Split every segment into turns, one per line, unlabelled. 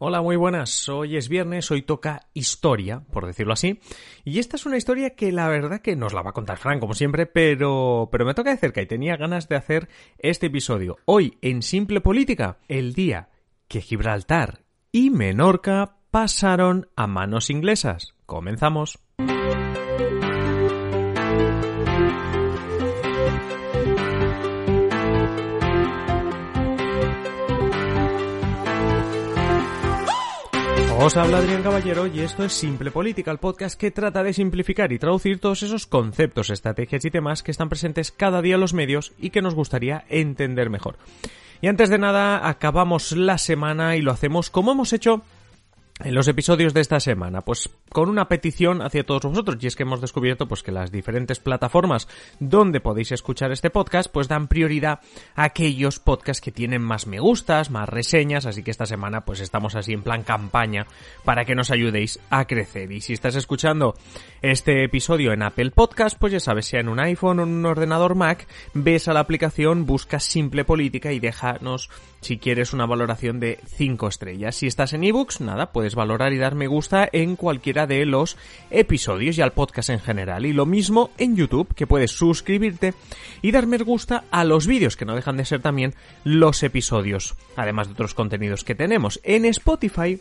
Hola, muy buenas. Hoy es viernes, hoy toca historia, por decirlo así. Y esta es una historia que la verdad que nos la va a contar Fran, como siempre, pero, pero me toca de cerca y tenía ganas de hacer este episodio. Hoy, en Simple Política, el día que Gibraltar y Menorca pasaron a manos inglesas. Comenzamos. Os habla Adrián Caballero y esto es Simple Política, el podcast que trata de simplificar y traducir todos esos conceptos, estrategias y temas que están presentes cada día en los medios y que nos gustaría entender mejor. Y antes de nada, acabamos la semana y lo hacemos como hemos hecho en los episodios de esta semana, pues con una petición hacia todos vosotros, y es que hemos descubierto pues que las diferentes plataformas donde podéis escuchar este podcast, pues dan prioridad a aquellos podcasts que tienen más me gustas, más reseñas, así que esta semana pues estamos así en plan campaña para que nos ayudéis a crecer. Y si estás escuchando este episodio en Apple Podcast, pues ya sabes, sea en un iPhone o en un ordenador Mac, ves a la aplicación, buscas Simple Política y déjanos si quieres una valoración de 5 estrellas. Si estás en ebooks, nada, puedes valorar y dar me gusta en cualquiera de los episodios y al podcast en general. Y lo mismo en YouTube, que puedes suscribirte y dar me gusta a los vídeos, que no dejan de ser también los episodios, además de otros contenidos que tenemos. En Spotify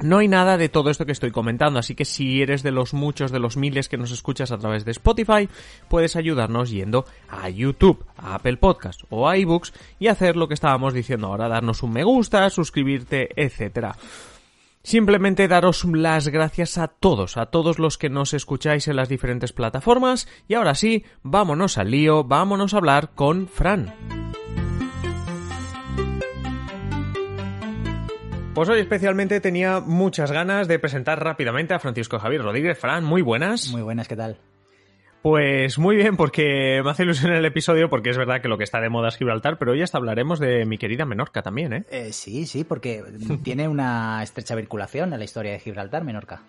no hay nada de todo esto que estoy comentando, así que si eres de los muchos, de los miles que nos escuchas a través de Spotify, puedes ayudarnos yendo a YouTube, a Apple Podcasts o a iBooks y hacer lo que estábamos diciendo ahora, darnos un me gusta, suscribirte, etcétera. Simplemente daros las gracias a todos, a todos los que nos escucháis en las diferentes plataformas y ahora sí, vámonos al lío, vámonos a hablar con Fran. Pues hoy especialmente tenía muchas ganas de presentar rápidamente a Francisco Javier Rodríguez. Fran, muy buenas.
Muy buenas, ¿qué tal?
Pues muy bien, porque me hace ilusión el episodio, porque es verdad que lo que está de moda es Gibraltar, pero hoy hasta hablaremos de mi querida Menorca también, ¿eh?
eh sí, sí, porque tiene una estrecha vinculación a la historia de Gibraltar, Menorca.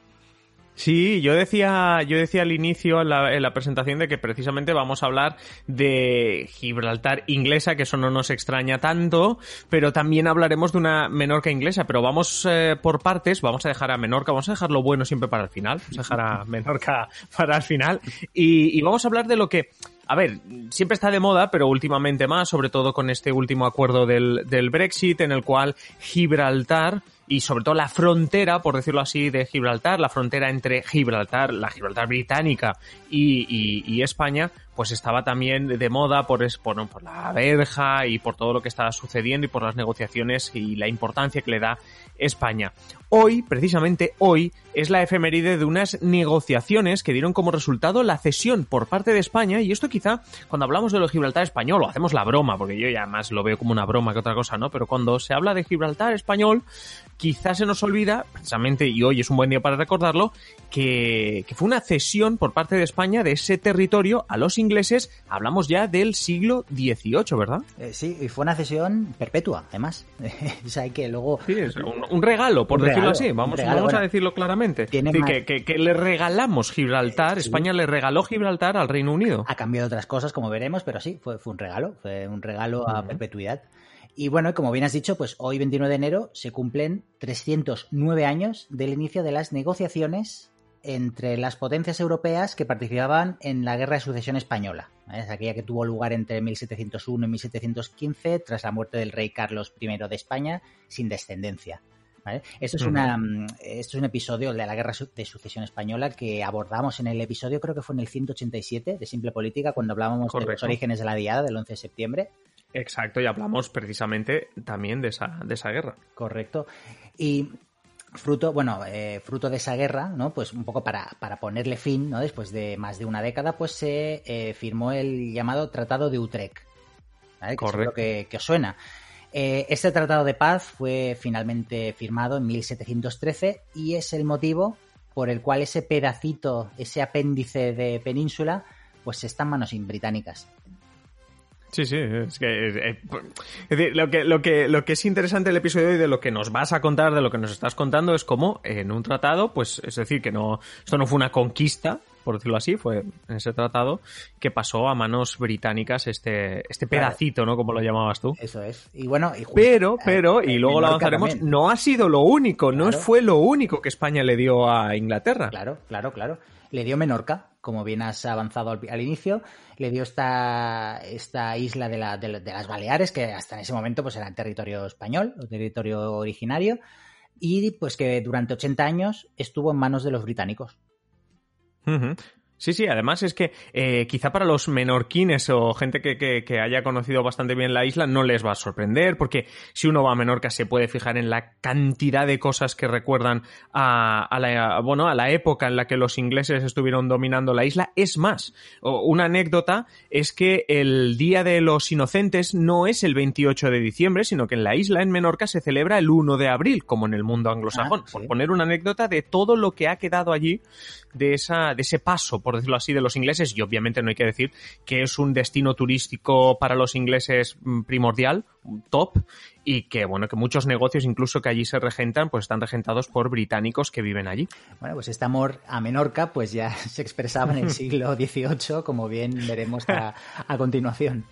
Sí, yo decía, yo decía al inicio en la, presentación de que precisamente vamos a hablar de Gibraltar inglesa, que eso no nos extraña tanto, pero también hablaremos de una Menorca inglesa, pero vamos eh, por partes, vamos a dejar a Menorca, vamos a dejar lo bueno siempre para el final, vamos a dejar a Menorca para el final, y, y vamos a hablar de lo que a ver, siempre está de moda, pero últimamente más, sobre todo con este último acuerdo del, del Brexit, en el cual Gibraltar y sobre todo la frontera, por decirlo así, de Gibraltar, la frontera entre Gibraltar, la Gibraltar británica y, y, España, pues estaba también de moda por, por, por, la verja y por todo lo que estaba sucediendo y por las negociaciones y la importancia que le da España. Hoy, precisamente hoy, es la efeméride de unas negociaciones que dieron como resultado la cesión por parte de España, y esto quizá, cuando hablamos de lo Gibraltar español, lo hacemos la broma, porque yo ya más lo veo como una broma que otra cosa, ¿no? Pero cuando se habla de Gibraltar español, quizás se nos olvida, precisamente, y hoy es un buen día para recordarlo, que, que fue una cesión por parte de España de ese territorio a los ingleses, hablamos ya del siglo XVIII, ¿verdad?
Eh, sí, y fue una cesión perpetua, además. o sea, que luego...
Sí, es un, regalo, por decirlo así, vamos, vamos a decirlo claramente. que, le regalamos Gibraltar, España le regaló Gibraltar al Reino Unido.
Ha cambiado otras cosas, como veremos, pero sí, fue, fue un regalo, fue un regalo a perpetuidad. Y bueno, como bien has dicho, pues hoy 21 de enero se cumplen 309 años del inicio de las negociaciones entre las potencias europeas que participaban en la Guerra de Sucesión Española. Es aquella que tuvo lugar entre 1701 y 1715 tras la muerte del rey Carlos I de España sin descendencia. Esto, es una, esto es un episodio de la Guerra de Sucesión Española que abordamos en el episodio, creo que fue en el 187 de Simple Política, cuando hablábamos de los orígenes de la Diada del 11 de septiembre.
Exacto, y hablamos precisamente también de esa, de esa guerra.
Correcto. Y fruto, bueno, eh, fruto de esa guerra, ¿no? Pues un poco para, para, ponerle fin, ¿no? Después de más de una década, pues se eh, firmó el llamado Tratado de Utrecht. ¿vale? Correcto. Que, que, os suena. Eh, este tratado de paz fue finalmente firmado en 1713 y es el motivo por el cual ese pedacito, ese apéndice de península, pues está en manos británicas.
Sí, sí, es que, lo que lo que lo que es interesante del episodio y de lo que nos vas a contar, de lo que nos estás contando es cómo en un tratado, pues es decir, que no esto no fue una conquista, por decirlo así, fue en ese tratado que pasó a manos británicas este, este pedacito, ¿no? Como lo llamabas tú.
Eso es. Y bueno,
pero, pero, y luego lo avanzaremos, no ha sido lo único, no fue lo único que España le dio a Inglaterra.
Claro, claro, claro. Le dio Menorca, como bien has avanzado al, inicio, le dio esta, esta isla de, la, de, las Baleares, que hasta en ese momento pues era territorio español, territorio originario, y pues que durante 80 años estuvo en manos de los británicos.
Sí, sí, además es que eh, quizá para los menorquines o gente que, que, haya conocido bastante bien la isla no les va a sorprender, porque si uno va a Menorca se puede fijar en la cantidad de cosas que recuerdan a, a, la, bueno, a la época en la que los ingleses estuvieron dominando la isla. Es más, una anécdota es que el Día de los Inocentes no es el 28 de diciembre, sino que en la isla, en Menorca, se celebra el 1 de abril, como en el mundo anglosajón. Ah, por poner una anécdota de todo lo que ha quedado allí de, esa, de ese paso, por decirlo así, de los ingleses. Y obviamente no hay que decir que es un destino turístico para los ingleses mm, primordial, top, y que, bueno, que muchos negocios incluso que allí se regentan, pues están regentados por británicos que viven allí.
Bueno, pues este amor a Menorca, pues ya se expresaba en el siglo XVIII, como bien veremos a, a continuación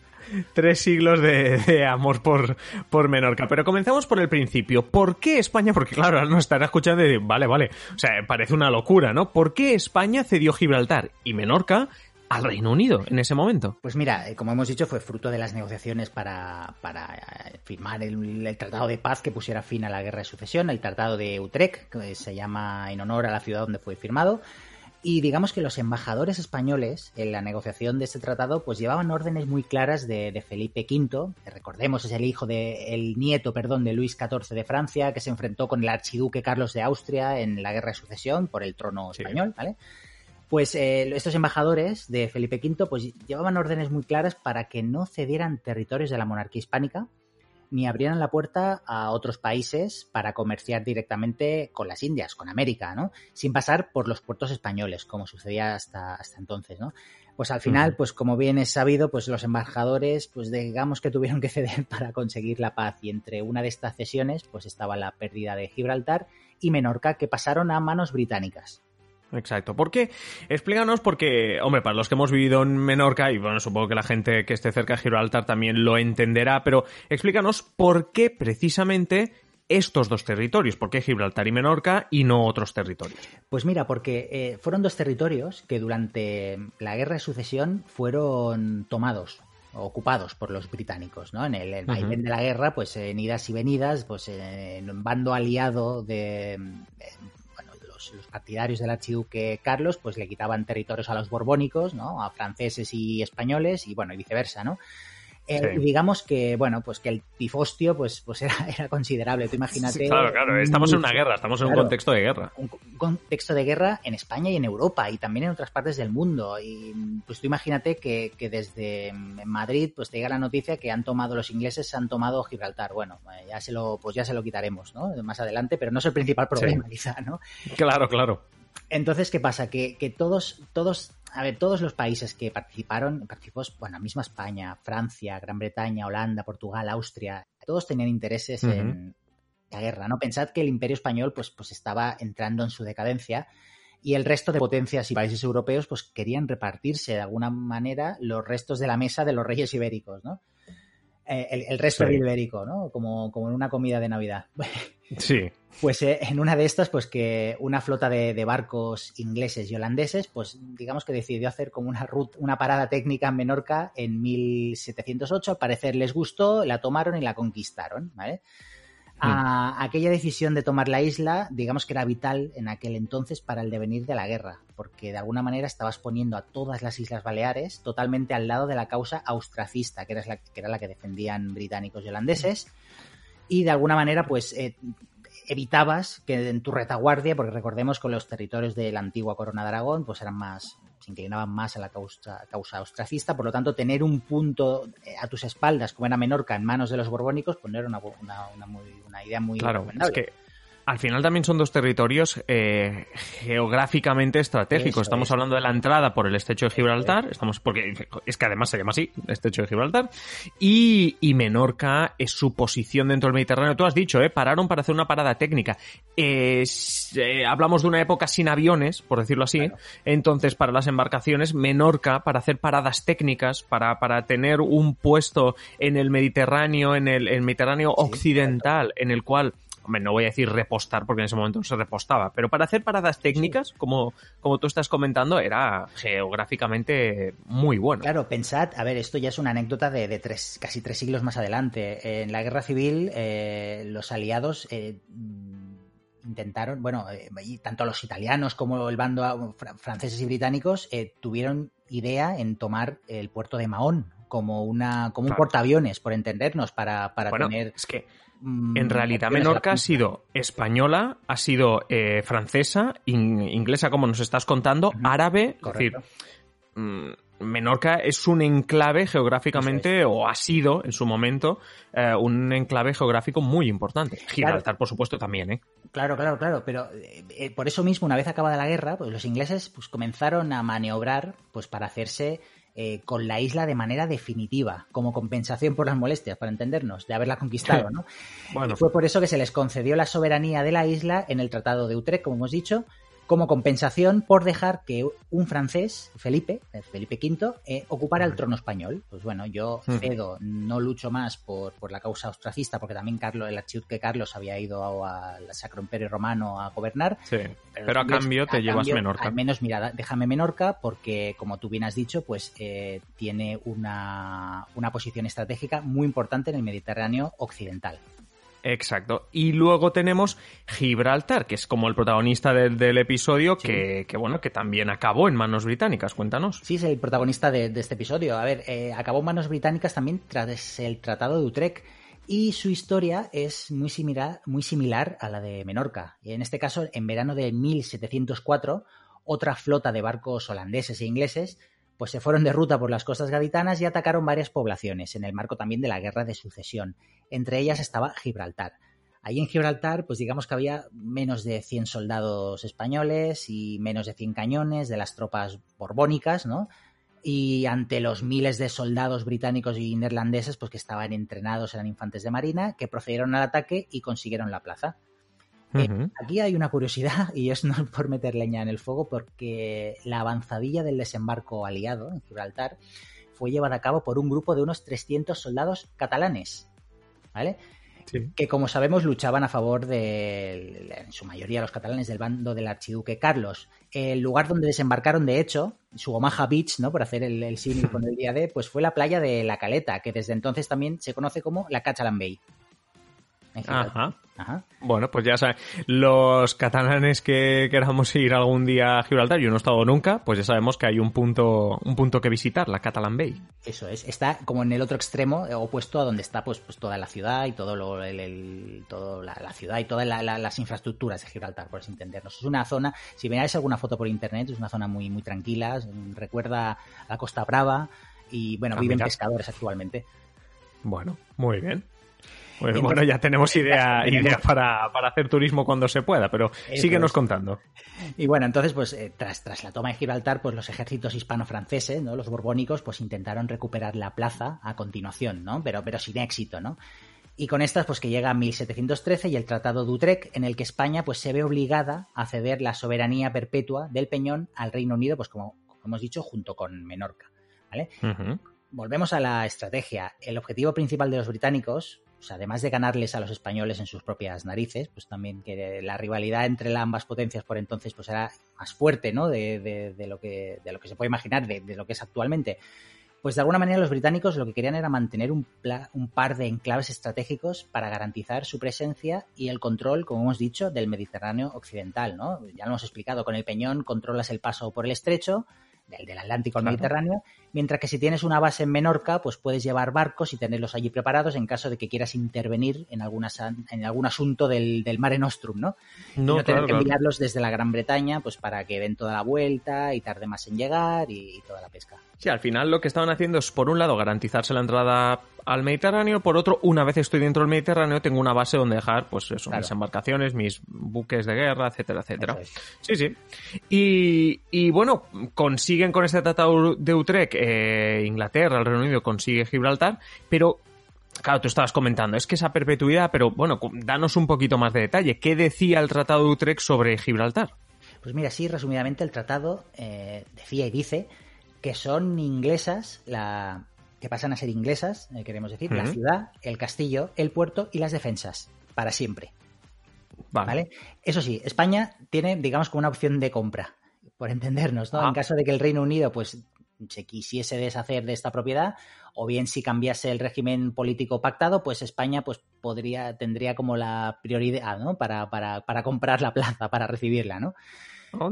tres siglos de, amor por, por Menorca. Pero comenzamos por el principio. ¿Por qué España? Porque claro, ahora nos están escuchando y vale, vale. O sea, parece una locura, ¿no? ¿Por qué España cedió Gibraltar y Menorca al Reino Unido en ese momento?
Pues mira, eh, como hemos dicho, fue fruto de las negociaciones para, para eh, firmar el, el, tratado de paz que pusiera fin a la guerra de sucesión, el tratado de Utrecht, que se llama en honor a la ciudad donde fue firmado. Y digamos que los embajadores españoles en la negociación de este tratado pues llevaban órdenes muy claras de, Felipe V, que recordemos es el hijo de, el nieto, perdón, de Luis XIV de Francia, que se enfrentó con el archiduque Carlos de Austria en la guerra de sucesión por el trono español, ¿vale? Pues eh, estos embajadores de Felipe V pues llevaban órdenes muy claras para que no cedieran territorios de la monarquía hispánica ni abrieran la puerta a otros países para comerciar directamente con las Indias, con América, ¿no? Sin pasar por los puertos españoles, como sucedía hasta, hasta entonces, ¿no? Pues al final, pues como bien es sabido, pues los embajadores, pues digamos que tuvieron que ceder para conseguir la paz y entre una de estas cesiones, pues estaba la pérdida de Gibraltar y Menorca, que pasaron a manos británicas.
Exacto. ¿Por qué? Explícanos porque, hombre, para los que hemos vivido en Menorca, y bueno, supongo que la gente que esté cerca de Gibraltar también lo entenderá, pero explícanos por qué precisamente estos dos territorios, ¿por qué Gibraltar y Menorca y no otros territorios?
Pues mira, porque eh, fueron dos territorios que durante la guerra de sucesión fueron tomados ocupados por los británicos, ¿no? En el, el vaivén de la guerra, pues en idas y venidas, pues en bando aliado de los, partidarios del archiduque Carlos pues le quitaban territorios a los borbónicos, ¿no? A franceses y españoles y bueno, y viceversa, ¿no? Eh, digamos que, bueno, pues que el pifostio pues, pues era, era considerable. Tú imagínate.
claro, claro, estamos en una guerra, estamos en un contexto de guerra.
Un, contexto de guerra en España y en Europa y también en otras partes del mundo. Y pues tú imagínate que, que desde Madrid pues te llega la noticia que han tomado los ingleses, han tomado Gibraltar. Bueno, eh, ya se lo, pues ya se lo quitaremos, ¿no? Más adelante, pero no es el principal problema, quizá, ¿no?
Claro, claro.
Entonces, ¿qué pasa? Que, que todos, todos a ver, todos los países que participaron, participó, bueno, misma España, Francia, Gran Bretaña, Holanda, Portugal, Austria, todos tenían intereses en la guerra, ¿no? Pensad que el Imperio Español, pues, pues estaba entrando en su decadencia y el resto de potencias y países europeos, pues querían repartirse de alguna manera los restos de la mesa de los reyes ibéricos, ¿no? Eh, el, resto del ibérico, ¿no? Como, como en una comida de Navidad.
Sí.
Pues eh, en una de estas, pues que una flota de, barcos ingleses y holandeses, pues digamos que decidió hacer como una, una parada técnica en Menorca en 1708. Al parecer les gustó, la tomaron y la conquistaron, ¿vale? A, aquella decisión de tomar la isla, digamos que era vital en aquel entonces para el devenir de la guerra, porque de alguna manera estabas poniendo a todas las Islas Baleares totalmente al lado de la causa austracista, que era la que, era la que defendían británicos y holandeses, y de alguna manera, pues eh, evitabas que en tu retaguardia, porque recordemos que los territorios de la antigua Corona de Aragón, pues eran más, se inclinaban más a la causa, causa ostracista, por lo tanto, tener un punto eh, a tus espaldas, como era Menorca, en manos de los borbónicos, pues no era una, una, una, muy, una idea muy
claro, es que al final también son dos territorios eh, geográficamente estratégicos. estamos hablando de la entrada por el estrecho de Gibraltar, estamos porque es que además se llama así, estrecho de Gibraltar, y, Menorca es su posición dentro del Mediterráneo. Tú has dicho, ¿eh? pararon para hacer una parada técnica. Eh, hablamos de una época sin aviones, por decirlo así, entonces para las embarcaciones, Menorca, para hacer paradas técnicas, para, para tener un puesto en el Mediterráneo, en el, Mediterráneo occidental, en el cual hombre, no voy a decir repostar porque en ese momento no se repostaba, pero para hacer paradas técnicas, como, como tú estás comentando, era geográficamente muy bueno.
Claro, pensad, a ver, esto ya es una anécdota de, tres, casi tres siglos más adelante. En la guerra civil, eh, los aliados eh, intentaron, bueno, eh, tanto los italianos como el bando franceses y británicos tuvieron idea en tomar el puerto de Mahón como una como un portaaviones, por entendernos, para, para tener...
Es que Mm, en realidad Menorca ha sido española, ha sido eh, francesa, inglesa, como nos estás contando, árabe, es decir, mm, Menorca es un enclave geográficamente, o ha sido en su momento, eh, un enclave geográfico muy importante. Gibraltar, por supuesto, también, ¿eh?
Claro, claro, claro, pero por eso mismo, una vez acabada la guerra, pues los ingleses pues, comenzaron a maniobrar pues, para hacerse eh, con la isla de manera definitiva, como compensación por las molestias, para entendernos, de haberla conquistado, ¿no? Bueno. fue por eso que se les concedió la soberanía de la isla en el Tratado de Utrecht, como hemos dicho, como compensación por dejar que un francés, Felipe, eh, Felipe V, eh, ocupara el trono español. Pues bueno, yo cedo, no lucho más por, por la causa austracista, porque también Carlos, el archiduque Carlos había ido al Sacro Imperio Romano a gobernar.
Sí, pero, a cambio te llevas Menorca.
Al menos, mira, déjame Menorca, porque como tú bien has dicho, pues eh, tiene una, una posición estratégica muy importante en el Mediterráneo occidental.
Exacto. Y luego tenemos Gibraltar, que es como el protagonista del, episodio, que, bueno, que también acabó en manos británicas. Cuéntanos.
Sí, es el protagonista de, este episodio. A ver, eh, acabó en manos británicas también tras el Tratado de Utrecht. Y su historia es muy similar, muy similar a la de Menorca. En este caso, en verano de 1704, otra flota de barcos holandeses e ingleses pues se fueron de ruta por las costas gaditanas y atacaron varias poblaciones, en el marco también de la Guerra de Sucesión. Entre ellas estaba Gibraltar. Ahí en Gibraltar, pues digamos que había menos de 100 soldados españoles y menos de 100 cañones de las tropas borbónicas, ¿no? Y ante los miles de soldados británicos y neerlandeses, pues que estaban entrenados, eran infantes de marina, que procedieron al ataque y consiguieron la plaza. Eh, aquí hay una curiosidad, y es no por meter leña en el fuego, porque la avanzadilla del desembarco aliado en Gibraltar fue llevada a cabo por un grupo de unos 300 soldados catalanes, ¿vale? Que como sabemos luchaban a favor de, en su mayoría los catalanes del bando del archiduque Carlos. El lugar donde desembarcaron, de hecho, su Omaha Beach, ¿no? Por hacer el, el símil con el día de, pues fue la playa de La Caleta, que desde entonces también se conoce como la Cachalan Bay.
Ajá. Bueno, pues ya sabes, los catalanes que queramos ir algún día a Gibraltar, yo no he estado nunca, pues ya sabemos que hay un punto, un punto que visitar, la Catalan Bay.
Eso es, está como en el otro extremo, eh, opuesto a donde está pues, pues toda la ciudad y todo lo, el, todo la, ciudad y todas las infraestructuras de Gibraltar, por así entendernos. Es una zona, si veáis alguna foto por internet, es una zona muy, muy tranquila, recuerda a la Costa Brava y bueno, ah, viven pescadores actualmente.
Bueno, muy bien. Pues bueno, ya tenemos idea, idea para, hacer turismo cuando se pueda, pero síguenos contando.
Y bueno, entonces, pues eh, tras, tras la toma de Gibraltar, pues los ejércitos hispano-franceses, ¿no? Los borbónicos, pues intentaron recuperar la plaza a continuación, ¿no? Pero, pero sin éxito, ¿no? Y con estas, pues que llega a 1713 y el Tratado de Utrecht, en el que España pues se ve obligada a ceder la soberanía perpetua del Peñón al Reino Unido, pues como, hemos dicho, junto con Menorca. ¿vale? Volvemos a la estrategia. El objetivo principal de los británicos pues además de ganarles a los españoles en sus propias narices, pues también que la rivalidad entre ambas potencias por entonces pues era más fuerte, ¿no? De, lo, que, de lo que se puede imaginar, de, lo que es actualmente. Pues de alguna manera los británicos lo que querían era mantener un, un, par de enclaves estratégicos para garantizar su presencia y el control, como hemos dicho, del Mediterráneo occidental, ¿no? Ya lo hemos explicado, con el Peñón controlas el paso por el estrecho, del, del Atlántico al Mediterráneo, mientras que si tienes una base en Menorca, pues puedes llevar barcos y tenerlos allí preparados en caso de que quieras intervenir en, algunas, en algún asunto del, del Mare Nostrum, ¿no? No, no tener que enviarlos desde la Gran Bretaña, pues para que den toda la vuelta y tarde más en llegar y, toda la pesca.
Sí, al final lo que estaban haciendo es, por un lado, garantizarse la entrada al Mediterráneo, por otro, una vez estoy dentro del Mediterráneo, tengo una base donde dejar, pues eso, mis embarcaciones, mis buques de guerra, etcétera, etcétera. Sí, sí. Y, bueno, consiguen con este tratado de Utrecht, eh, Inglaterra, el Reino Unido consigue Gibraltar, pero Claro, tú estabas comentando, es que esa perpetuidad, pero bueno, danos un poquito más de detalle. ¿Qué decía el Tratado de Utrecht sobre Gibraltar?
Pues mira, sí, resumidamente el tratado eh, decía y dice que son inglesas, la, que pasan a ser inglesas, eh, queremos decir, la ciudad, el castillo, el puerto y las defensas, para siempre. Vale. Eso sí, España tiene, digamos, como una opción de compra, por entendernos, ¿no? En ah. caso de que el Reino Unido, pues, se quisiese deshacer de esta propiedad, o bien si cambiase el régimen político pactado, pues España pues podría, tendría como la prioridad, ¿no? Para, para, para comprar la plaza, para recibirla, ¿no?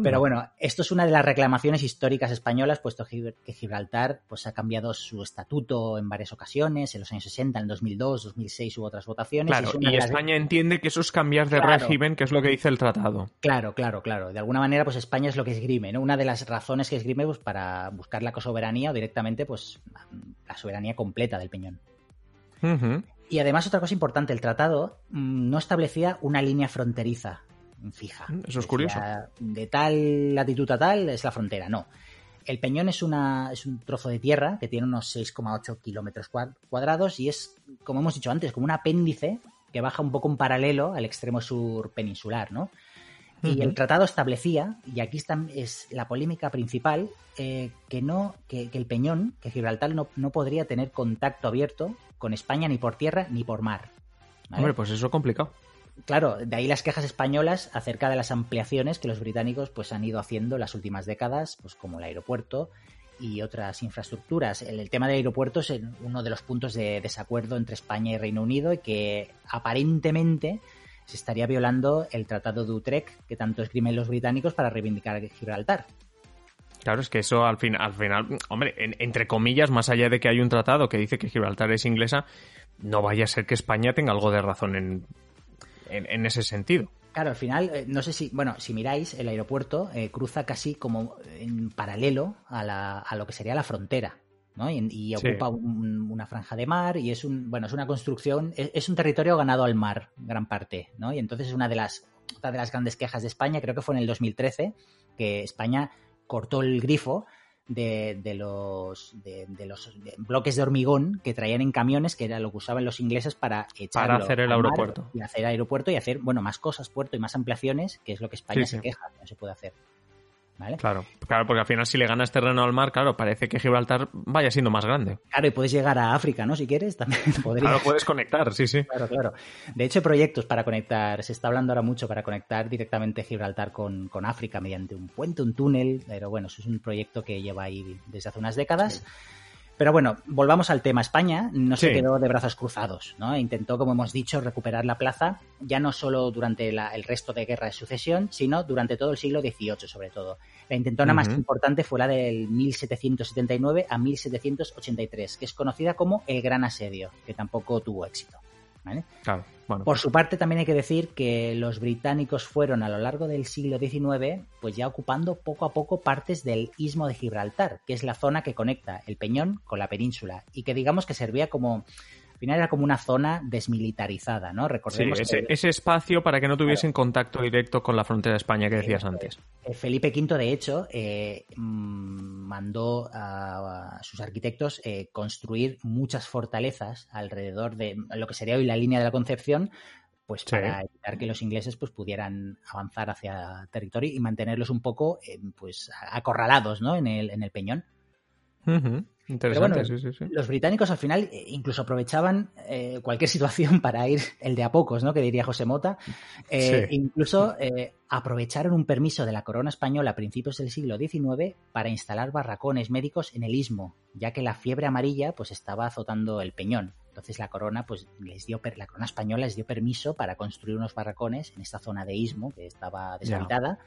Pero bueno, esto es una de las reclamaciones históricas españolas, puesto que Gibraltar pues, ha cambiado su estatuto en varias ocasiones, en los años 60, en 2002, 2006 hubo otras votaciones.
Claro, y, España entiende que eso es cambiar de régimen, que es lo que dice el tratado.
Claro, claro, claro. De alguna manera, pues España es lo que esgrime, ¿no? Una de las razones que esgrime pues, para buscar la soberanía o directamente pues la soberanía completa del Peñón. Y además, otra cosa importante, el tratado mm, no establecía una línea fronteriza fija.
Mm, eso es curioso.
De tal latitud a tal es la frontera, no. El Peñón es, una, es un trozo de tierra que tiene unos 6,8 kilómetros cuadrados y es, como hemos dicho antes, como un apéndice que baja un poco en paralelo al extremo sur peninsular, ¿no? Y el tratado establecía, y aquí está, es la polémica principal, eh, que no, que, el Peñón, que Gibraltar no, no, podría tener contacto abierto con España ni por tierra ni por mar.
Hombre, pues eso es complicado
claro, de ahí las quejas españolas acerca de las ampliaciones que los británicos pues, han ido haciendo en las últimas décadas, pues como el aeropuerto y otras infraestructuras. El, tema del aeropuerto es uno de los puntos de desacuerdo entre España y Reino Unido y que aparentemente se estaría violando el Tratado de Utrecht que tanto escriben los británicos para reivindicar Gibraltar.
Claro, es que eso al, fin, al final, hombre, entre comillas, más allá de que hay un tratado que dice que Gibraltar es inglesa, no vaya a ser que España tenga algo de razón en en, ese sentido.
Claro, al final, eh, no sé si, bueno, si miráis, el aeropuerto eh, cruza casi como en paralelo a, la, a, lo que sería la frontera, ¿no? Y, ocupa una franja de mar y es un, bueno, es una construcción, es, un territorio ganado al mar, gran parte, ¿no? Y entonces es una de las, una de las grandes quejas de España, creo que fue en el 2013, que España cortó el grifo de, los, de, los bloques de hormigón que traían en camiones, que era lo que usaban los ingleses para echar
para hacer el aeropuerto.
Y hacer aeropuerto y hacer, bueno, más cosas, puerto y más ampliaciones, que es lo que España se queja, que no se puede hacer.
Claro, claro, porque al final si le ganas terreno al mar, claro, parece que Gibraltar vaya siendo más grande.
Claro, y puedes llegar a África, ¿no? Si quieres, también podrías.
Claro, puedes conectar, sí, sí.
Claro, claro. De hecho, proyectos para conectar, se está hablando ahora mucho para conectar directamente Gibraltar con, África mediante un puente, un túnel, pero bueno, eso es un proyecto que lleva ahí desde hace unas décadas. Pero bueno, volvamos al tema. España no se quedó de brazos cruzados, ¿no? Intentó, como hemos dicho, recuperar la plaza, ya no solo durante el resto de guerra de sucesión, sino durante todo el siglo XVIII, sobre todo. La intentona más importante fue la del 1779 a 1783, que es conocida como el Gran Asedio, que tampoco tuvo éxito. Por su parte, también hay que decir que los británicos fueron a lo largo del siglo XIX, pues ya ocupando poco a poco partes del istmo de Gibraltar, que es la zona que conecta el Peñón con la península y que digamos que servía como final era como una zona desmilitarizada, ¿no?
Recordemos ese, ese, espacio para que no tuviesen contacto directo con la frontera de España que decías antes.
Eh, Felipe V, de hecho, eh, mm, mandó a, sus arquitectos eh, construir muchas fortalezas alrededor de lo que sería hoy la línea de la Concepción, pues para evitar que los ingleses pues pudieran avanzar hacia territorio y mantenerlos un poco pues acorralados ¿no? en, el, en el peñón.
Interesante, sí, sí, sí.
Los británicos al final eh, incluso aprovechaban eh, cualquier situación para ir el de a pocos, ¿no? Que diría José Mota. Eh, incluso aprovecharon un permiso de la corona española a principios del siglo XIX para instalar barracones médicos en el istmo, ya que la fiebre amarilla pues estaba azotando el peñón. Entonces la corona pues les dio la corona española les dio permiso para construir unos barracones en esta zona de istmo que estaba deshabitada.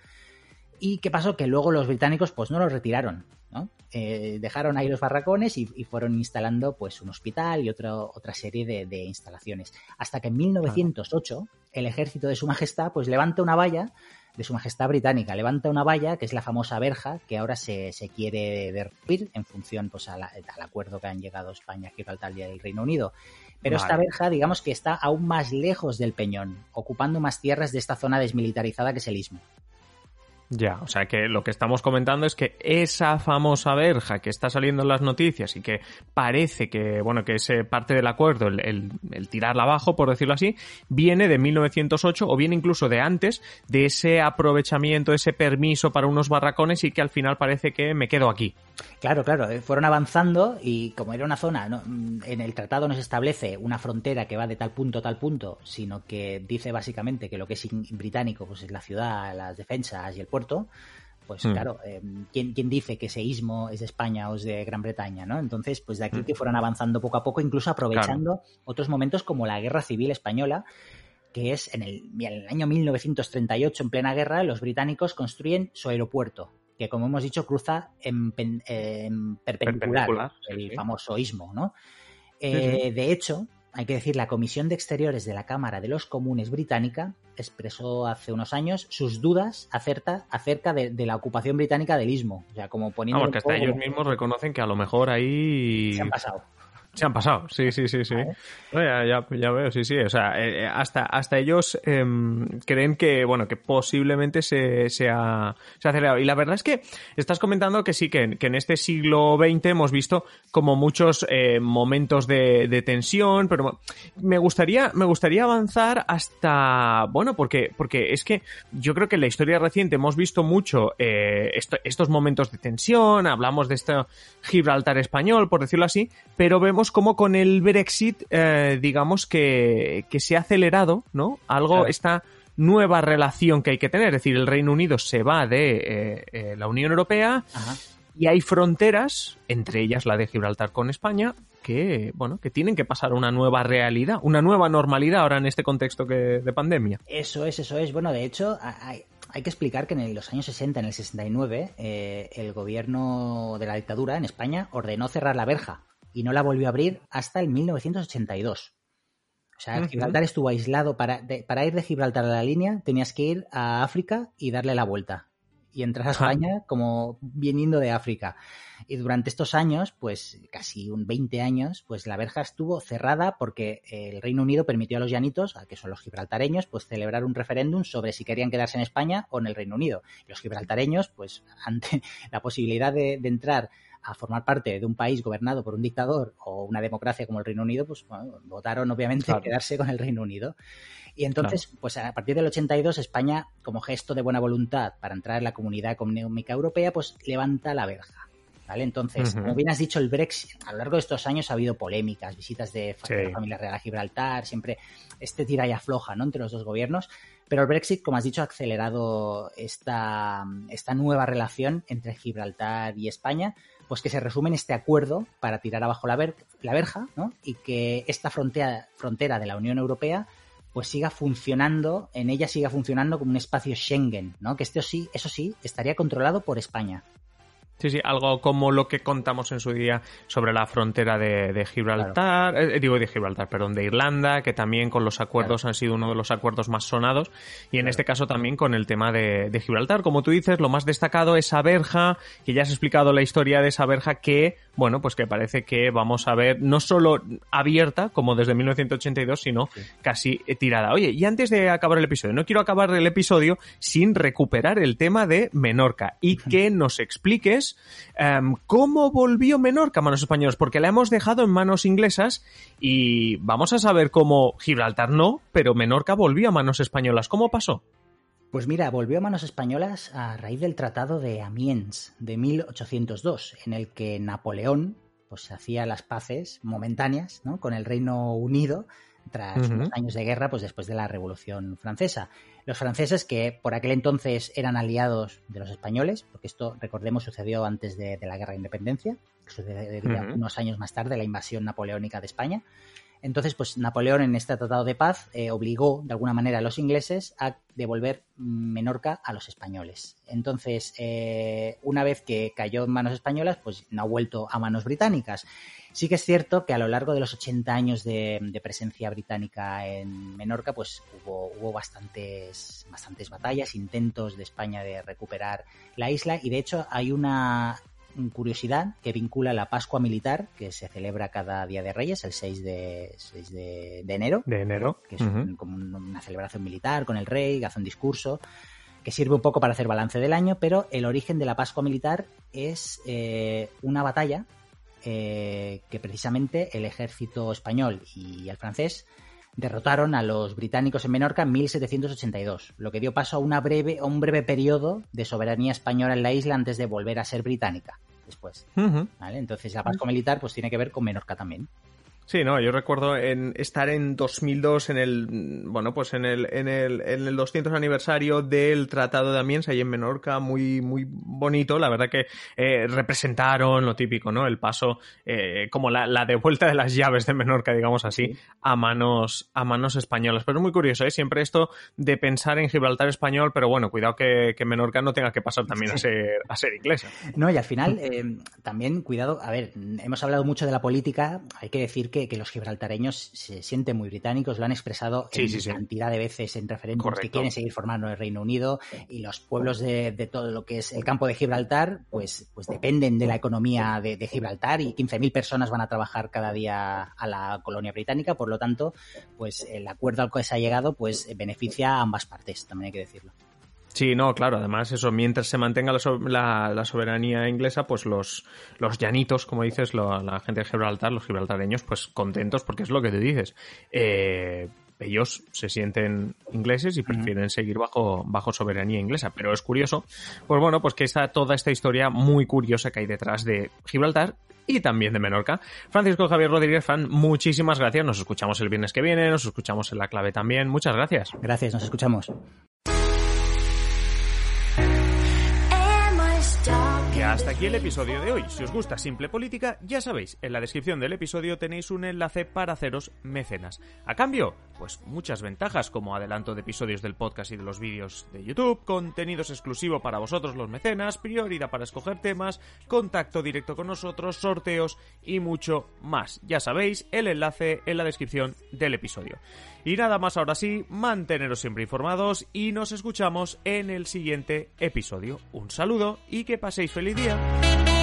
¿Y qué pasó? Que luego los británicos pues no los retiraron, ¿no? Eh, dejaron ahí los barracones y, fueron instalando pues un hospital y otra, otra serie de, instalaciones. Hasta que en 1908 el ejército de su majestad pues levanta una valla de su majestad británica, levanta una valla que es la famosa verja que ahora se, quiere derruir en función pues al acuerdo que han llegado España, Gibraltar y el Reino Unido. Pero esta verja, digamos que está aún más lejos del peñón, ocupando más tierras de esta zona desmilitarizada que es el istmo.
Ya, o sea que lo que estamos comentando es que esa famosa verja que está saliendo en las noticias y que parece que, bueno, que es parte del acuerdo, el, tirarla abajo, por decirlo así, viene de 1908 o viene incluso de antes, de ese aprovechamiento, ese permiso para unos barracones y que al final parece que me quedo aquí.
Claro, claro, eh, fueron avanzando y como era una zona, mm, en el tratado no se establece una frontera que va de tal punto a tal punto, sino que dice básicamente que lo que es británico pues es la ciudad, las defensas y el puerto, pues hmm. claro, eh, ¿quién, dice que ese istmo es de España o es de Gran Bretaña? ¿no? Entonces, pues de aquí hmm. que fueron avanzando poco a poco, incluso aprovechando otros momentos como la Guerra Civil Española, que es en el, en el año 1938, en plena guerra, los británicos construyen su aeropuerto, que como hemos dicho cruza en, perpendicular, el famoso istmo, ¿no? Eh, de hecho, hay que decir, la Comisión de Exteriores de la Cámara de los Comunes británica expresó hace unos años sus dudas acerca, acerca de, la ocupación británica del istmo. O sea, como poniendo.
Vamos, que hasta ellos mismos reconocen que a lo mejor ahí.
Se han pasado.
Se han pasado, sí, sí, sí, sí. Ya, ya, veo, sí, sí. O sea, eh, eh, hasta, hasta ellos em, creen que, bueno, que posiblemente se, se, ha, se ha acelerado. Y la verdad es que estás comentando que sí, que, que en este siglo XX hemos visto como muchos eh, momentos de, de, tensión, pero me gustaría, me gustaría avanzar hasta, bueno, porque, porque es que yo creo que en la historia reciente hemos visto mucho estos momentos de tensión, hablamos de este Gibraltar español, por decirlo así, pero vemos como con el Brexit, eh, digamos que, se ha acelerado, ¿no? Algo, esta nueva relación que hay que tener. Es decir, el Reino Unido se va de eh, eh, la Unión Europea y hay fronteras, entre ellas la de Gibraltar con España, que, bueno, que tienen que pasar una nueva realidad, una nueva normalidad ahora en este contexto que, de pandemia.
Eso es, eso es. Bueno, de hecho, hay, que explicar que en los años 60, en el 69, el gobierno de la dictadura en España ordenó cerrar la verja y no la volvió a abrir hasta el 1982. O sea, Gibraltar estuvo aislado. Para, para ir de Gibraltar a la línea tenías que ir a África y darle la vuelta. Y entrar a España como viniendo de África. Y durante estos años, pues casi un 20 años, pues la verja estuvo cerrada porque el Reino Unido permitió a los llanitos, que son los gibraltareños, pues celebrar un referéndum sobre si querían quedarse en España o en el Reino Unido. Y los gibraltareños, pues ante la posibilidad de, de entrar a formar parte de un país gobernado por un dictador o una democracia como el Reino Unido, pues votaron obviamente quedarse con el Reino Unido. Y entonces, pues a partir del 82, España, como gesto de buena voluntad para entrar en la comunidad económica europea, pues levanta la verja. ¿Vale? Entonces, como bien has dicho, el Brexit, a lo largo de estos años ha habido polémicas, visitas de, la familia real a Gibraltar, siempre este tira y afloja ¿no? entre los dos gobiernos, pero el Brexit, como has dicho, ha acelerado esta, esta nueva relación entre Gibraltar y España, pues que se resume en este acuerdo para tirar abajo la, verja, ¿no? Y que esta frontera, frontera de la Unión Europea pues siga funcionando, en ella siga funcionando como un espacio Schengen, ¿no? Que esto sí, eso sí, estaría controlado por España.
Sí, sí, algo como lo que contamos en su día sobre la frontera de, Gibraltar, eh, digo de Gibraltar, perdón, de Irlanda, que también con los acuerdos han sido uno de los acuerdos más sonados, y en este caso también con el tema de, de, Gibraltar. Como tú dices, lo más destacado es esa verja, que ya has explicado la historia de esa verja que bueno, pues que parece que vamos a ver no solo abierta como desde 1982, sino casi tirada. Oye, y antes de acabar el episodio, no quiero acabar el episodio sin recuperar el tema de Menorca y que nos expliques em, cómo volvió Menorca a manos españolas, porque la hemos dejado en manos inglesas y vamos a saber cómo Gibraltar no, pero Menorca volvió a manos españolas. ¿Cómo pasó?
Pues mira, volvió a manos españolas a raíz del Tratado de Amiens de 1802, en el que Napoleón pues hacía las paces momentáneas ¿no? con el Reino Unido tras unos años de guerra, pues después de la Revolución Francesa. Los franceses, que por aquel entonces eran aliados de los españoles, porque esto, recordemos, sucedió antes de, la Guerra de Independencia, que sucedió unos años más tarde, la invasión napoleónica de España, Entonces, pues Napoleón en este tratado de paz eh, obligó de alguna manera a los ingleses a devolver Menorca a los españoles. Entonces, eh, una vez que cayó en manos españolas, pues no ha vuelto a manos británicas. Sí que es cierto que a lo largo de los 80 años de, presencia británica en Menorca, pues hubo, hubo bastantes, bastantes batallas, intentos de España de recuperar la isla y de hecho hay una curiosidad que vincula la Pascua Militar, que se celebra cada Día de Reyes, el 6 de, 6 de, enero.
De enero.
Que es como una celebración militar con el rey, que hace un discurso, que sirve un poco para hacer balance del año, pero el origen de la Pascua Militar es eh, una batalla eh, que precisamente el ejército español y el francés derrotaron a los británicos en Menorca en 1782, lo que dio paso a, una breve, a un breve periodo de soberanía española en la isla antes de volver a ser británica después. Entonces la Pascua militar pues tiene que ver con Menorca también.
Sí, no, yo recuerdo en estar en 2002 en el, bueno, pues en el, en el, en el 200 aniversario del Tratado de Amiens ahí en Menorca, muy, muy bonito, la verdad que eh, representaron lo típico, ¿no? El paso, eh, como la, la devuelta de las llaves de Menorca, digamos así, a manos, a manos españolas. Pero es muy curioso, ¿eh? Siempre esto de pensar en Gibraltar español, pero bueno, cuidado que, que Menorca no tenga que pasar también a ser, a ser inglesa.
No, y al final, eh, también, cuidado, a ver, hemos hablado mucho de la política, hay que decir que, los gibraltareños se sienten muy británicos, lo han expresado en cantidad de veces en referéndums que quieren seguir formando el Reino Unido y los pueblos de, todo lo que es el campo de Gibraltar, pues, pues dependen de la economía de, Gibraltar y 15.000 personas van a trabajar cada día a la colonia británica, por lo tanto, pues el acuerdo al que se ha llegado pues beneficia a ambas partes, también hay que decirlo.
Sí, no, claro, además eso, mientras se mantenga la, soberanía inglesa, pues los, los llanitos, como dices, la gente de Gibraltar, los gibraltareños, pues contentos porque es lo que te dices. Eh, ellos se sienten ingleses y prefieren seguir bajo, bajo soberanía inglesa. Pero es curioso, pues bueno, pues que está toda esta historia muy curiosa que hay detrás de Gibraltar y también de Menorca. Francisco Javier Rodríguez Fan, muchísimas gracias. Nos escuchamos el viernes que viene, nos escuchamos en la clave también. Muchas gracias.
Gracias, nos escuchamos.
Hasta aquí el episodio de hoy. Si os gusta Simple Política, ya sabéis, en la descripción del episodio tenéis un enlace para haceros mecenas. A cambio, pues muchas ventajas como adelanto de episodios del podcast y de los vídeos de YouTube, contenidos exclusivo para vosotros los mecenas, prioridad para escoger temas, contacto directo con nosotros, sorteos y mucho más. Ya sabéis, el enlace en la descripción del episodio. Y nada más ahora sí, manteneros siempre informados y nos escuchamos en el siguiente episodio. Un saludo y que paséis feliz día.